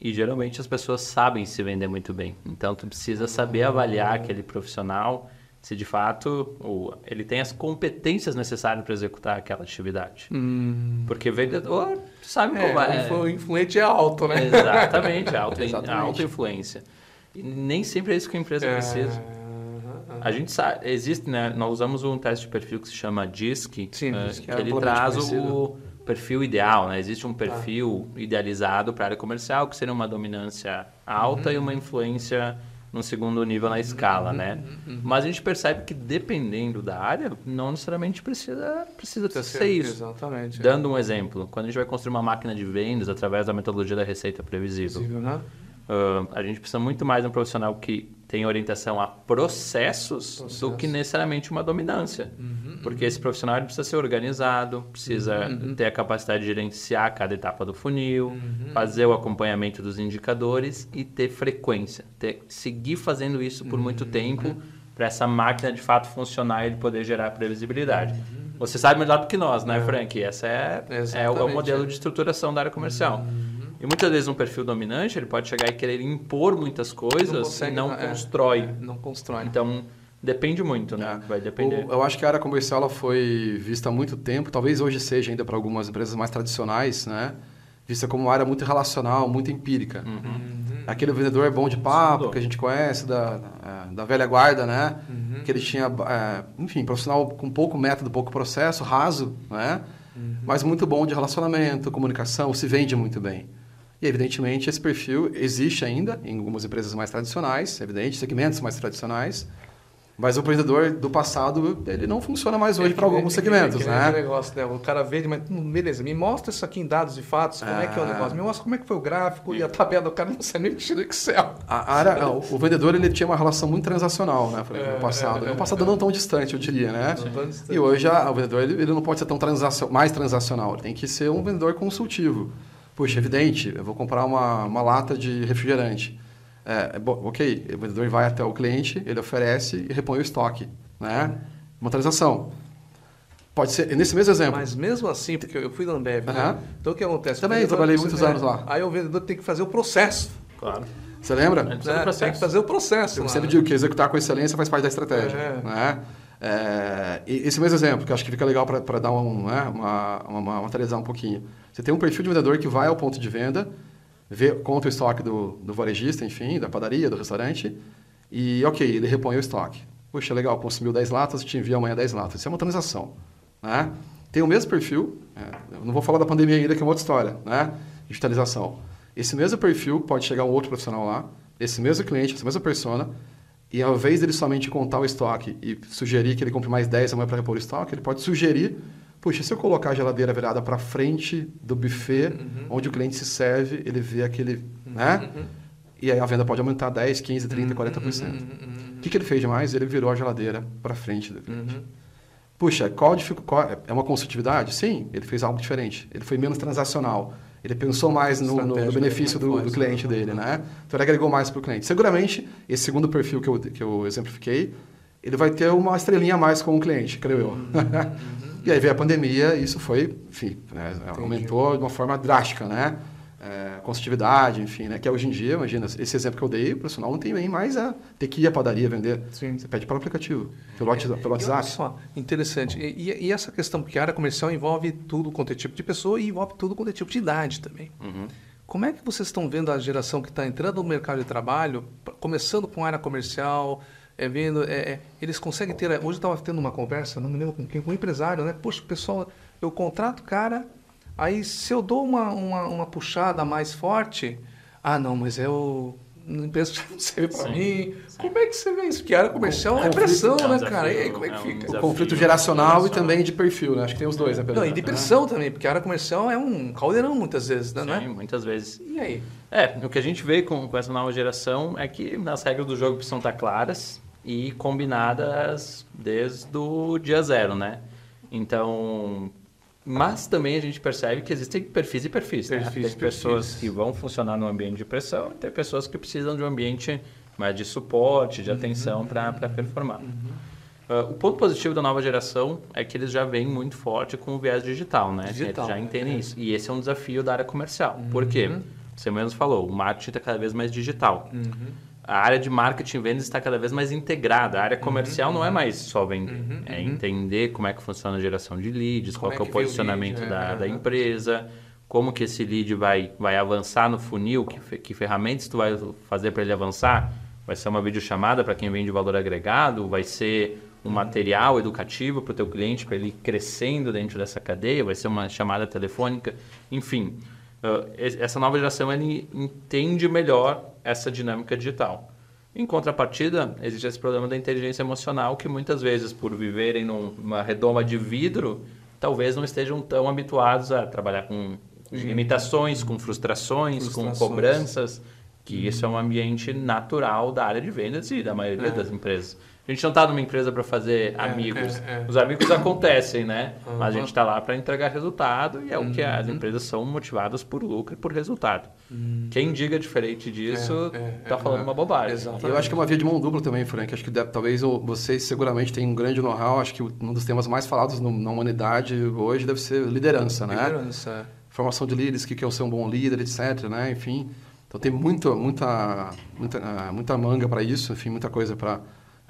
e geralmente as pessoas sabem se vender muito bem. Então, tu precisa saber avaliar aquele profissional se de fato o, ele tem as competências necessárias para executar aquela atividade. Hum, Porque vendedor sabe é, como o é. influ- influente é alto, né? Exatamente, alta, Exatamente. alta influência. E nem sempre é isso que a empresa É, precisa. A gente sabe, existe, né? Nós usamos um teste de perfil que se chama DISC, Sim, eh, DISC, que é ele traz conhecido. o perfil ideal, né? Existe um perfil idealizado para a área comercial, que seria uma dominância alta e uma influência no segundo nível na escala, né? Mas a gente percebe que dependendo da área, não necessariamente precisa, precisa Tá ser isso. Exatamente. é. Dando um exemplo, quando a gente vai construir uma máquina de vendas através da metodologia da receita previsível, Possível, né? ah, a gente precisa muito mais de um profissional que tem orientação a processos do que necessariamente uma dominância. Porque esse profissional precisa ser organizado, precisa ter a capacidade de gerenciar cada etapa do funil, fazer o acompanhamento dos indicadores e ter frequência. Ter, seguir fazendo isso por muito tempo para essa máquina de fato funcionar e ele poder gerar previsibilidade. Você sabe melhor do que nós, né, Frank? Essa é, é o- é o Exatamente, modelo é. de estruturação da área comercial. E muitas vezes um perfil dominante, ele pode chegar e querer impor muitas coisas consegue, e não é, constrói. é, não constrói. Então, depende muito, né? É. Vai depender. O- eu acho que a área comercial ela foi vista há muito tempo, talvez hoje seja ainda para algumas empresas mais tradicionais, né? Vista como uma área muito relacional, muito empírica. Uhum. Aquele vendedor é bom de papo, que a gente conhece, da, é, da velha guarda, né? Uhum. Que ele tinha, é, enfim, profissional com pouco método, pouco processo, raso, né? Uhum. Mas muito bom de relacionamento, comunicação, se vende muito bem. E, evidentemente, esse perfil existe ainda em algumas empresas mais tradicionais, evidente, segmentos mais tradicionais, mas o vendedor do passado, ele não funciona mais hoje É para alguns é segmentos, é que né? negócio, né? O cara vende, mas hum, beleza, me mostra isso aqui em dados e fatos, como é que é o Ah. negócio, me mostra como é que foi o gráfico e a tabela, o cara não sabe nem mexer no Excel. A área, não, o vendedor ele tinha uma relação muito transacional, né? É, No passado. é, No passado não tão distante, eu diria, né? Não tô distante. E hoje a- o vendedor ele, ele não pode ser tão transacio- mais transacional, ele tem que ser um vendedor consultivo. Puxa, evidente, eu vou comprar uma, uma lata de refrigerante. É, é bom, ok, o vendedor vai até o cliente, ele oferece e repõe o estoque, né? Uma transação. Pode ser, nesse mesmo exemplo, Mas mesmo assim, porque eu fui da Ambev, né? Aham. então o que acontece? Também, trabalhei muitos anos lá. Aí o vendedor tem que fazer o processo. Claro. você lembra? É, né? Tem que fazer o processo. Eu lá, sempre né? digo que executar com excelência faz parte da estratégia. É. Né? É, e esse mesmo exemplo, que eu acho que fica legal para dar um, né, uma, uma, uma materializar um pouquinho. Você tem um perfil de vendedor que vai ao ponto de venda, vê, conta o estoque do, do varejista, enfim, da padaria, do restaurante, e ok, ele repõe o estoque. Puxa, legal, consumiu 10 latas, te envia amanhã 10 latas. Isso é uma transação. Né? Tem o mesmo perfil, é, não vou falar da pandemia ainda, que é uma outra história, né? digitalização. Esse mesmo perfil pode chegar um outro profissional lá, esse mesmo cliente, essa mesma persona, e ao invés dele somente contar o estoque e sugerir que ele compre mais 10 amanhã para repor o estoque, ele pode sugerir, puxa, se eu colocar a geladeira virada para frente do buffet, onde o cliente se serve, ele vê aquele, né? E aí a venda pode aumentar 10, 15, 30, 40%. O que, que ele fez demais? Ele virou a geladeira para frente do cliente. Puxa, qual, qual- é uma consultividade? Sim, ele fez algo diferente. Ele foi menos transacional. Ele pensou mais no, no, no benefício do, do, cliente dele, né? Então ele agregou mais para o cliente. Seguramente, esse segundo perfil que eu, que eu exemplifiquei, ele vai ter uma estrelinha a mais com o cliente, creio eu. E aí veio a pandemia e isso foi, enfim, né, aumentou de uma forma drástica, né? É, enfim, né? Que hoje em dia, imagina, esse exemplo que eu dei, o profissional não tem nem mais a ter que ir à padaria vender. Sim. Você pede pelo aplicativo, pelo, é, pelo WhatsApp. Só, interessante. E, e, essa questão, porque a área comercial envolve tudo quanto é tipo de pessoa e envolve tudo quanto é tipo de idade também. Uhum. Como é que vocês estão vendo a geração que está entrando no mercado de trabalho, começando com a área comercial, é, vendo, é, é eles conseguem ter... Hoje eu estava tendo uma conversa, não me lembro com quem, com um empresário, né? Poxa, pessoal, eu contrato o cara Aí, se eu dou uma, uma, uma puxada mais forte, ah, não, mas eu não penso que não serve para mim. Sim. Como é que você vê isso? Porque a área comercial é pressão, né, cara? E aí, como é que é um fica? O conflito geracional e também de perfil, né? Acho que tem os dois, né, Pedro? Não, e de pressão também, porque a área comercial é um caldeirão muitas vezes, né? Sim, muitas vezes. E aí? É, o que a gente vê com, com essa nova geração é que as regras do jogo precisam estar claras e combinadas desde o dia zero, né? Então, mas também a gente percebe que existem perfis e perfis. Né? perfis né? Tem pessoas perfis. que vão funcionar no ambiente de pressão e tem pessoas que precisam de um ambiente mais de suporte, de uhum. atenção para performar. Uhum. Uh, o ponto positivo da nova geração é que eles já vêm muito forte com o viés digital, né? Digital, eles já entendem é. isso. E esse é um desafio da área comercial. Uhum. Por quê? Você mesmo falou, o marketing está cada vez mais digital. Uhum a área de marketing e vendas está cada vez mais integrada. A área uhum, comercial uhum, não é mais só vender, uhum, é uhum. entender como é que funciona a geração de leads, como qual é, é o posicionamento lead, da, é, da empresa, como que esse lead vai, vai avançar no funil, que, que ferramentas tu vai fazer para ele avançar. Vai ser uma videochamada para quem vende valor agregado, vai ser um uhum. material educativo para o teu cliente, para ele ir crescendo dentro dessa cadeia, vai ser uma chamada telefônica, enfim. Essa nova geração ele entende melhor essa dinâmica digital. Em contrapartida, existe esse problema da inteligência emocional que muitas vezes, por viverem numa redoma de vidro, talvez não estejam tão habituados a trabalhar com limitações, com frustrações, frustrações. com cobranças, que isso é um ambiente natural da área de vendas e da maioria é. das empresas. A gente não está numa empresa para fazer é, amigos. É, é. Os amigos acontecem, né? Uhum. Mas a gente está lá para entregar resultado e é uhum. o que as uhum. empresas são motivadas por lucro e por resultado. Uhum. Quem diga diferente disso está é, é, é, falando uma bobagem. Exatamente. Eu acho que é uma via de mão dupla também, Frank. Acho que deve, talvez vocês seguramente têm um grande know-how. Acho que um dos temas mais falados no, na humanidade hoje deve ser liderança, né? Liderança. Formação de líderes, o que é ser um bom líder, etc. Né? Enfim, então tem muito, muita, muita, muita manga para isso, enfim, muita coisa para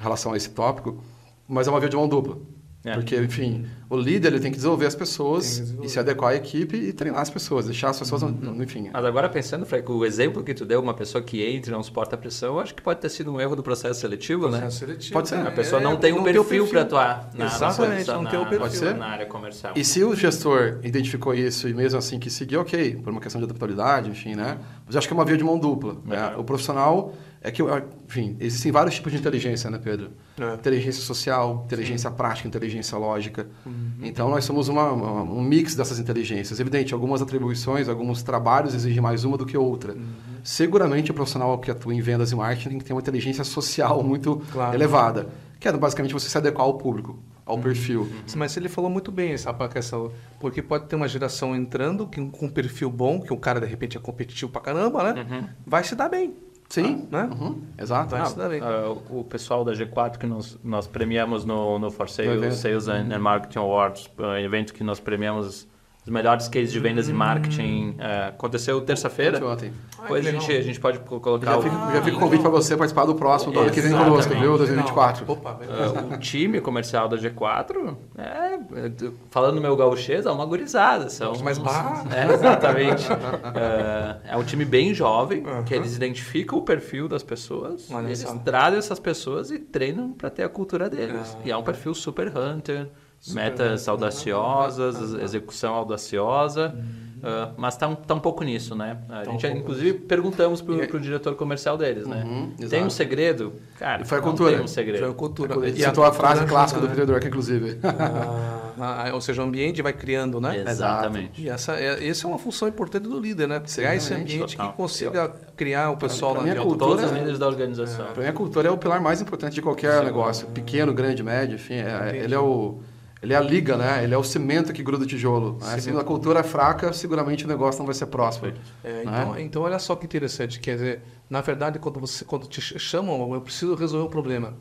relação a esse tópico, mas é uma via de mão dupla. É. Porque, enfim, o líder ele tem que desenvolver as pessoas desenvolver. e se adequar à equipe e treinar as pessoas, deixar as pessoas, uhum. enfim. Mas agora pensando, Frank, o exemplo que tu deu, uma pessoa que entra e não suporta a pressão, acho que pode ter sido um erro do processo seletivo, processo né? Seletivo, pode ser. É, a pessoa é, não tem um perfil, perfil. para atuar na, Exatamente, na, não tem o perfil. Pode ser? na área comercial. E se o gestor identificou isso e mesmo assim que seguiu, ok, por uma questão de adaptabilidade, enfim, né? Mas acho que é uma via de mão dupla. Né? O profissional é que, enfim, existem vários tipos de inteligência, né, Pedro? É. Inteligência social, inteligência Sim. prática, inteligência lógica. Uhum. Então, nós somos uma, uma, um mix dessas inteligências. Evidente, algumas atribuições, alguns trabalhos exigem mais uma do que outra. Uhum. Seguramente, o profissional que atua em vendas e marketing tem que ter uma inteligência social muito claro. elevada, que é basicamente você se adequar ao público, ao uhum. perfil. Mas ele falou muito bem essa questão, porque pode ter uma geração entrando que, com um perfil bom, que o cara, de repente, é competitivo pra caramba, né? Uhum. Vai se dar bem. Sim, ah, né? Uhum. Exato. Ah, uh, o pessoal da G4 que nós, nós premiamos no, no For Sales, Sales and, and Marketing Awards, um evento que nós premiamos os melhores cases de vendas hum. e marketing. É, aconteceu terça-feira. Ontem. Depois a gente, a gente pode colocar. Já fica, o... já fica o convite para você participar do próximo, do ano que vem conosco, viu? 2024. Opa, uh, o time comercial da G4, é, falando no meu gauchês, é uma gurizada. São mais barra. É, exatamente. uh, é um time bem jovem, uhum. que eles identificam o perfil das pessoas, Olha eles trazem essas pessoas e treinam para ter a cultura deles. E é um perfil super hunter metas audaciosas, execução audaciosa, uh, mas está um, tá um pouco nisso, né? A tá gente, um inclusive, perguntamos para o diretor comercial deles, né? Uhum, tem um segredo? Cara, foi a cultura. tem um segredo. Foi a cultura. E citou a, a frase clássica do vendedor, que inclusive... Ah, ou seja, o ambiente vai criando, né? Exatamente. E essa é, essa é uma função importante do líder, né? Criar esse ambiente total. que consiga criar o pessoal pra, pra na cultura, todos os líderes da organização. É. Para mim, a cultura é o pilar mais importante de qualquer Sim. negócio. Pequeno, grande, médio, enfim. É, ele é o ele é a liga, né? Ele é o cimento que gruda o tijolo. Né? Se a cultura é fraca, seguramente o negócio não vai ser próspero. É, né? então, então, olha só que interessante. Quer dizer, na verdade, quando, você, quando te chamam, eu preciso resolver um problema.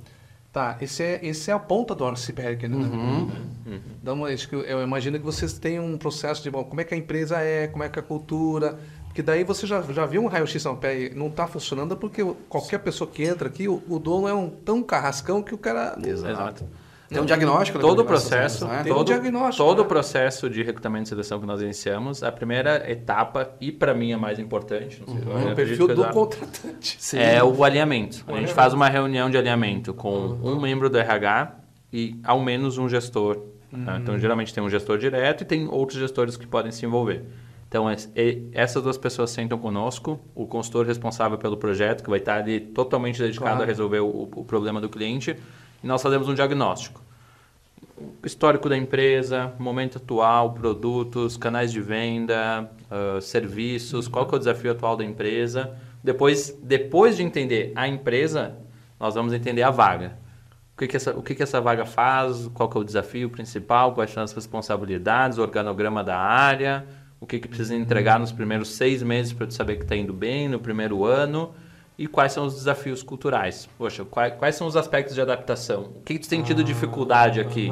Tá, esse é, esse é a ponta do iceberg, né? Uhum. Uhum. Então, eu imagino que vocês têm um processo de bom, como é que a empresa é, como é que é a cultura, porque daí você já, já viu um raio-x não, pé não está funcionando porque qualquer pessoa que entra aqui, o, o dono é um tão carrascão que o cara... Exato. Tem um diagnóstico. Todo o processo, né? todo, um diagnóstico, todo né? o processo de recrutamento e seleção que nós iniciamos, a primeira etapa e para mim a mais importante, não sei, uhum. o perfil do contratante. Sim. É o alinhamento. O a gente faz uma reunião de alinhamento com uhum. um membro do RH e ao menos um gestor. Uhum. Tá? Então geralmente tem um gestor direto e tem outros gestores que podem se envolver. Então, essas duas pessoas sentam conosco, o consultor responsável pelo projeto, que vai estar ali totalmente dedicado claro. a resolver o, o, problema do cliente, e nós fazemos um diagnóstico. Histórico da empresa, momento atual, produtos, canais de venda, uh, serviços, qual que é o desafio atual da empresa. Depois, depois de entender a empresa, nós vamos entender a vaga. O que, que, essa, o que, que essa vaga faz, qual que é o desafio principal, quais são as responsabilidades, o organograma da área, o que, que precisa entregar nos primeiros seis meses para saber que está indo bem, no primeiro ano, e quais são os desafios culturais. Poxa, quais, quais são os aspectos de adaptação? O que, que tu tem tido dificuldade aqui?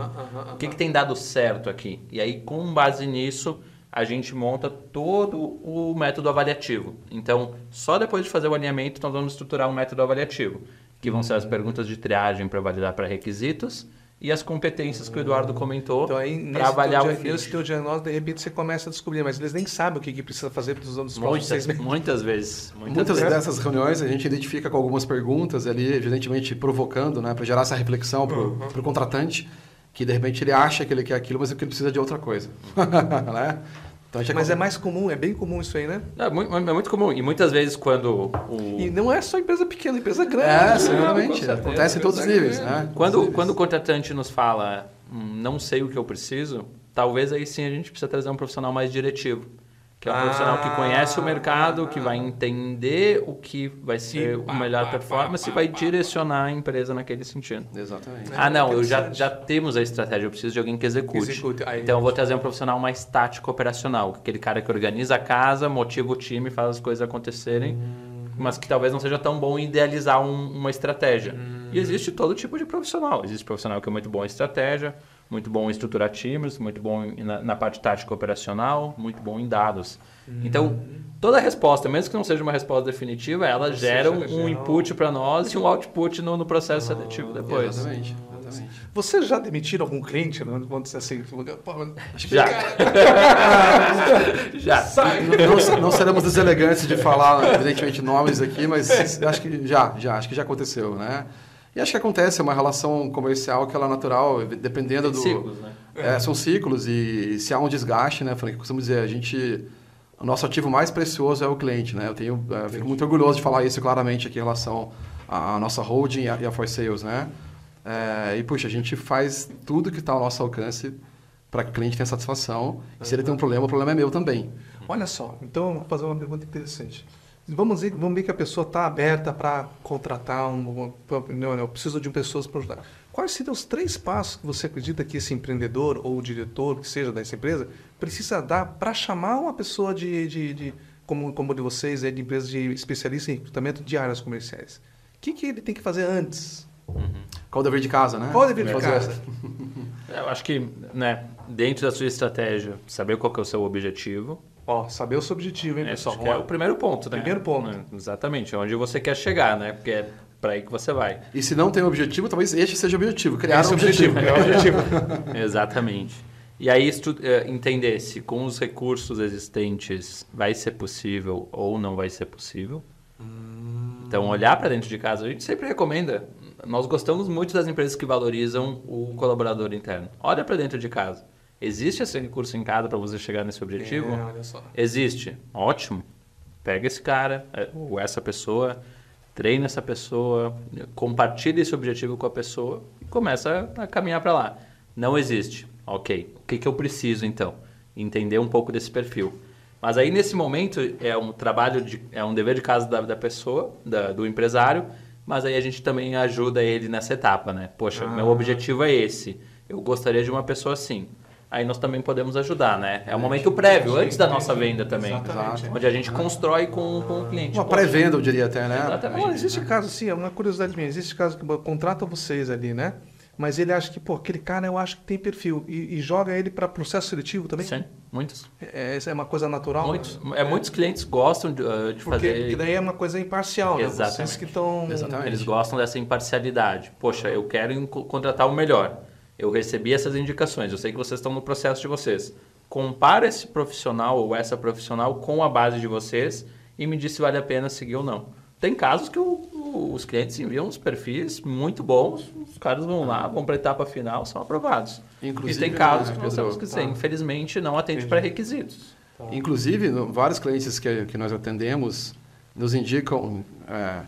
O que, que tem dado certo aqui? E aí, com base nisso, a gente monta todo o método avaliativo. Então, só depois de fazer o alinhamento, nós vamos estruturar um método avaliativo, que vão ser as perguntas de triagem para validar para requisitos, e as competências que o Eduardo comentou então, para avaliar teu, o fit. Nesse teu diagnóstico, de repente, você começa a descobrir, mas eles nem sabem o que, que precisa fazer para os anos muitas. Muitas vezes. Muitas, muitas vezes. dessas reuniões a gente identifica com algumas perguntas ali, evidentemente provocando, né, para gerar essa reflexão para o uhum. contratante, que de repente ele acha que ele quer aquilo, mas é que ele precisa de outra coisa. né? Então, Mas é mais comum, é bem comum isso aí, né? É muito, é muito comum. E muitas vezes quando o... E não é só empresa pequena, empresa grande. É, seguramente. Acontece em todos os níveis. Né? Quando, quando o contratante nos fala, hum, não sei o que eu preciso, talvez aí sim a gente precisa trazer um profissional mais diretivo que é um ah, profissional que conhece o mercado, que vai entender o que vai ser o melhor performance e vai direcionar a empresa naquele sentido. Exatamente. Ah, não, eu já, já temos a estratégia, eu preciso de alguém que execute. execute. então eu vou trazer um profissional mais tático operacional, aquele cara que organiza a casa, motiva o time, faz as coisas acontecerem, hum. mas que talvez não seja tão bom idealizar um, uma estratégia. Hum. E existe todo tipo de profissional. Existe profissional que é muito bom em estratégia, muito bom em estruturar times, muito bom na, na parte tática operacional, muito bom em dados. Uhum. Então, toda resposta, mesmo que não seja uma resposta definitiva, ela gera um, um input para nós e um output no, no processo ah, seletivo depois. Exatamente. exatamente. Vocês já demitiram algum cliente? Não? Vamos dizer assim, já. já. Não, não, seremos deselegantes de falar, evidentemente, nomes aqui, mas acho que já, já, acho que já aconteceu, né? E acho que acontece, é uma relação comercial que ela é natural, dependendo do... Ciclos, né? É, são ciclos e se há um desgaste, né, Frank, costumo dizer, a gente... O nosso ativo mais precioso é o cliente, né? Eu tenho, eu é, fico muito orgulhoso de falar isso claramente aqui em relação à, nossa holding e a, For Sales, né? É, e, puxa, a gente faz tudo que está ao nosso alcance para que o cliente tenha satisfação. E se ele tem um problema, o problema é meu também. Olha só, então vou fazer uma pergunta interessante. Vamos ver, vamos ver que a pessoa está aberta para contratar, um, não, não, eu preciso de pessoas para ajudar. Quais seriam os três passos que você acredita que esse empreendedor ou diretor, que seja dessa empresa, precisa dar para chamar uma pessoa de, de, de, como, como de vocês, é de empresa de especialista em recrutamento de áreas comerciais? O que, que ele tem que fazer antes? Uhum. Qual o dever de casa, né? Qual o dever de casa? Eu acho que, né, dentro da sua estratégia, saber qual é o seu objetivo, Ó, saber o seu objetivo, hein, é, pessoal? é o primeiro ponto, né? Primeiro ponto. É, exatamente, onde você quer chegar, né? Porque é para aí que você vai. E se não tem objetivo, talvez este seja o objetivo, criar esse um objetivo. objetivo. É. Exatamente. E aí é, entender se com os recursos existentes vai ser possível ou não vai ser possível. Hum. Então, olhar para dentro de casa, a gente sempre recomenda. Nós gostamos muito das empresas que valorizam o colaborador interno. Olha para dentro de casa. Existe esse recurso em cada para você chegar nesse objetivo? É, olha só. Existe. Ótimo. Pega esse cara é, ou essa pessoa, treina essa pessoa, compartilha esse objetivo com a pessoa e começa a caminhar para lá. Não existe. Ok. O que, que eu preciso então? Entender um pouco desse perfil. Mas aí nesse momento é um trabalho de, é um dever de casa da, da pessoa, da, do empresário, mas aí a gente também ajuda ele nessa etapa, né? Poxa, ah. meu objetivo é esse eu gostaria de uma pessoa assim. Aí nós também podemos ajudar, né? É o momento prévio, antes da nossa venda também. Exatamente. Onde a gente constrói com, com o cliente. Uma pré-venda, eu diria até, né? Exatamente. Não, existe caso, assim, é uma curiosidade minha, existe caso que contrata vocês ali, né? Mas ele acha que, pô, aquele cara eu acho que tem perfil. E, e joga ele para processo seletivo também? Sim, muitos. É, essa é uma coisa natural? Muitos, é, muitos clientes gostam de, uh, de Porque, fazer. porque daí é uma coisa imparcial, né? Vocês Exatamente. que estão. Exatamente. Eles gostam dessa imparcialidade. Poxa, eu quero contratar o melhor. Eu recebi essas indicações. Eu sei que vocês estão no processo de vocês. Compara esse profissional ou essa profissional com a base de vocês e me diz se vale a pena seguir ou não. Tem casos que o- os clientes enviam uns perfis muito bons, os caras vão lá, vão para a etapa final, são aprovados. Inclusive, e tem casos né, que nós temos que dizer, Tá. infelizmente não atende Entendi. pré-requisitos. Inclusive, no- vários clientes que, que nós atendemos nos indicam, é,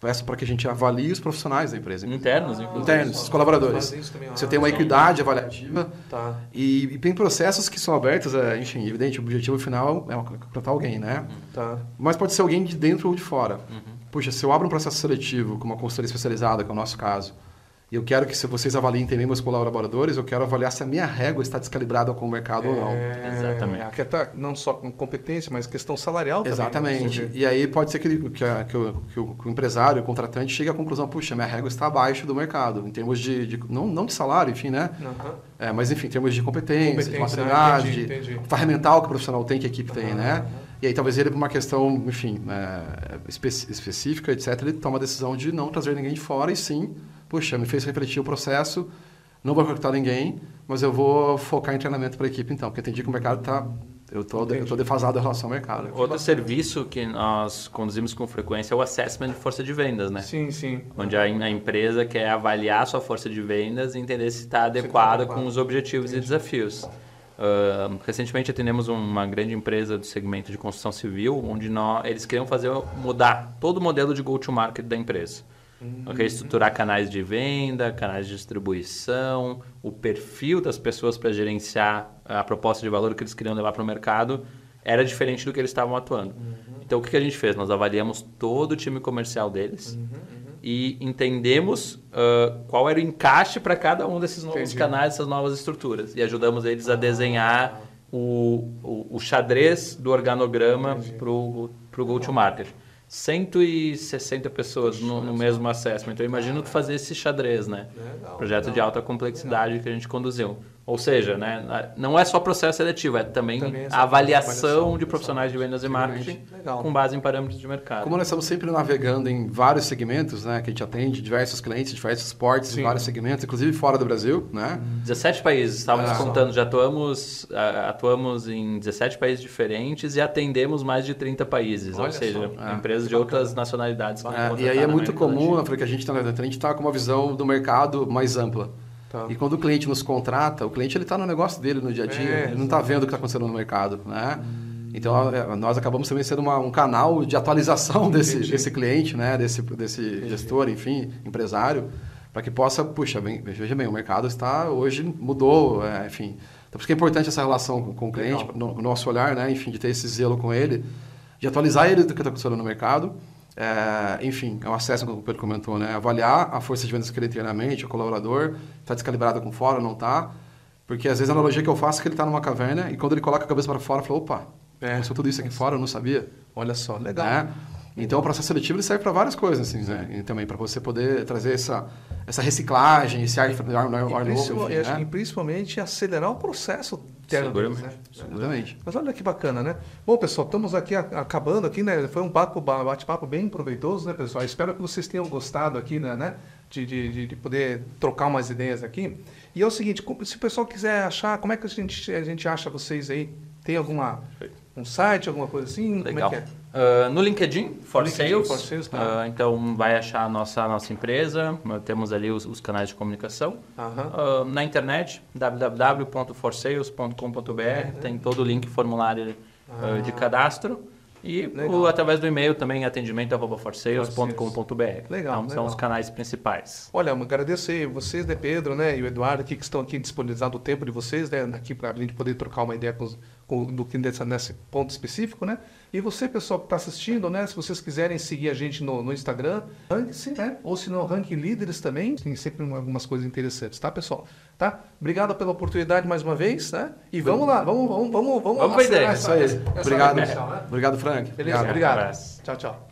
peço para que a gente avalie os profissionais da empresa. Internos, inclusive. Internos, os colaboradores. Também, Você ah, tem uma sim. equidade avaliativa Tá. e, e tem processos que são abertos, é, enfim, evidente, o objetivo final é contratar alguém, né? Tá. Mas pode ser alguém de dentro ou de fora. Uhum. Puxa, se eu abro um processo seletivo com uma consultoria especializada, que é o nosso caso, e eu quero que se vocês avaliem também meus colaboradores, eu quero avaliar se a minha régua está descalibrada com o mercado ou não. É, Exatamente. aqui tá não só com competência, mas questão salarial também. né? Exatamente. Você vê. E aí pode ser que, ele- que, a- que o, que o- que o empresário, o contratante, chegue à conclusão, puxa, minha régua está abaixo do mercado, em termos de, de- não, não de salário, enfim, né? Aham. É, mas enfim, em termos de competência, Competência, de maturidade, entendi, de entendi. ferramental que o profissional tem, que a equipe tem, Aham, né? E aí talvez ele, por uma questão, enfim, é, espe- específica, etc., ele toma a decisão de não trazer ninguém de fora e sim, puxa, me fez refletir o processo, não vou recrutar ninguém, mas eu vou focar em treinamento para a equipe então, porque entendi que o mercado está... Eu tô, eu tô defasado em relação ao mercado. Outro serviço que nós conduzimos com frequência é o assessment de força de vendas, né? Sim, sim. Onde a, a empresa quer avaliar a sua força de vendas e entender se está adequada adequado. com os objetivos e desafios. Ah, recentemente atendemos uma grande empresa do segmento de construção civil, onde nós, eles queriam fazer mudar todo o modelo de go-to-market da empresa. Reestruturar canais de venda, canais de distribuição, o perfil das pessoas para gerenciar a proposta de valor que eles queriam levar para o mercado era diferente do que eles estavam atuando. Então, o que a gente fez? Nós avaliamos todo o time comercial deles e entendemos ah, qual era o encaixe para cada um desses novos Entendi. canais, essas novas estruturas. E ajudamos eles a desenhar o, o, o xadrez do organograma para o go-to-market. 160 pessoas no, no mesmo assessment. Então, eu imagino tu fazer esse xadrez, né? Legal, Projeto de legal. alta complexidade que a gente conduziu. Ou seja, né, não é só processo seletivo, é também, Também a avaliação avaliação, de profissionais de vendas e marketing Legal. com base em parâmetros de mercado. Como nós estamos sempre navegando em vários segmentos, né, que a gente atende diversos clientes, diversos portes, Sim. em vários segmentos, inclusive fora do Brasil, né? 17 países, estávamos Ah. contando, já atuamos, atuamos em 17 países diferentes e atendemos mais de 30 países, Olha ou seja, só. empresas de outras nacionalidades. É, e aí é muito comum, metodologia. eu falei que a gente está a gente tá com uma visão do mercado mais ampla. Tá. E quando o cliente nos contrata, o cliente ele está no negócio dele no dia a dia, É, ele não está vendo o que está acontecendo no mercado, né? Então nós acabamos também sendo uma- um canal de atualização desse, Entendi. desse cliente, né? Desse, desse gestor, enfim, empresário, para que possa, puxa, bem, veja bem, o mercado está hoje mudou, é, enfim. Então por isso que é importante essa relação com, com o cliente, Legal. no nosso olhar, né? Enfim, de ter esse zelo com ele, de atualizar ele do que está acontecendo no mercado. É, enfim, é um acesso, como o Pedro comentou, né? Avaliar a força de vendas que ele tem internamente, o colaborador, está descalibrado com fora, não está. Porque às vezes a analogia que eu faço é que ele está numa caverna e quando ele coloca a cabeça para fora, fala, opa, É. aconteceu tudo isso aqui fora, eu não sabia. Olha só, legal. Né? Então o processo seletivo ele serve para várias coisas, assim, né? E também para você poder trazer essa, essa reciclagem, esse ar, ar, ar, E, ar novo, enfim, e né? que principalmente acelerar o processo interno deles, né? Exatamente. Mas olha que bacana, né? Bom, pessoal, estamos aqui acabando aqui, né? Foi um papo, ba- bate-papo bem proveitoso, né, pessoal? Espero que vocês tenham gostado aqui, né? né? De, de, de- de poder trocar umas ideias aqui. E é o seguinte, se o pessoal quiser achar, como é que a gente, a gente acha vocês aí? Tem alguma um site, alguma coisa assim? Legal. Como é que é? Ah, no LinkedIn, For LinkedIn, Sales, For Sales, tá. ah, então vai achar a nossa, a nossa empresa, ah, temos ali os, os canais de comunicação. Aham. Ah, na internet, www.forsales.com.br, tem todo o link formulário ah, de cadastro. E o- através do e-mail também, atendimento.forsales.com.br. Legal, Então, são legal. os canais principais. Olha, aí vocês, né, Pedro, né, e o Eduardo aqui que estão aqui disponibilizando o tempo de vocês, né, aqui para a gente poder trocar uma ideia com os, do que nessa, nesse ponto específico, né? E você, pessoal que está assistindo, né? Se vocês quiserem seguir a gente no, no Instagram, rank-se, né? Ou se não, rank líderes também. Tem sempre algumas coisas interessantes, tá, pessoal? Tá? Obrigado pela oportunidade mais uma vez, né? E vamos lá, vamos, vamos, vamos, vamos. Vamos pra ideia. Isso aí. Obrigado. Obrigado, Frank. Beleza, Obrigado. obrigado. Abraço. Tchau, tchau.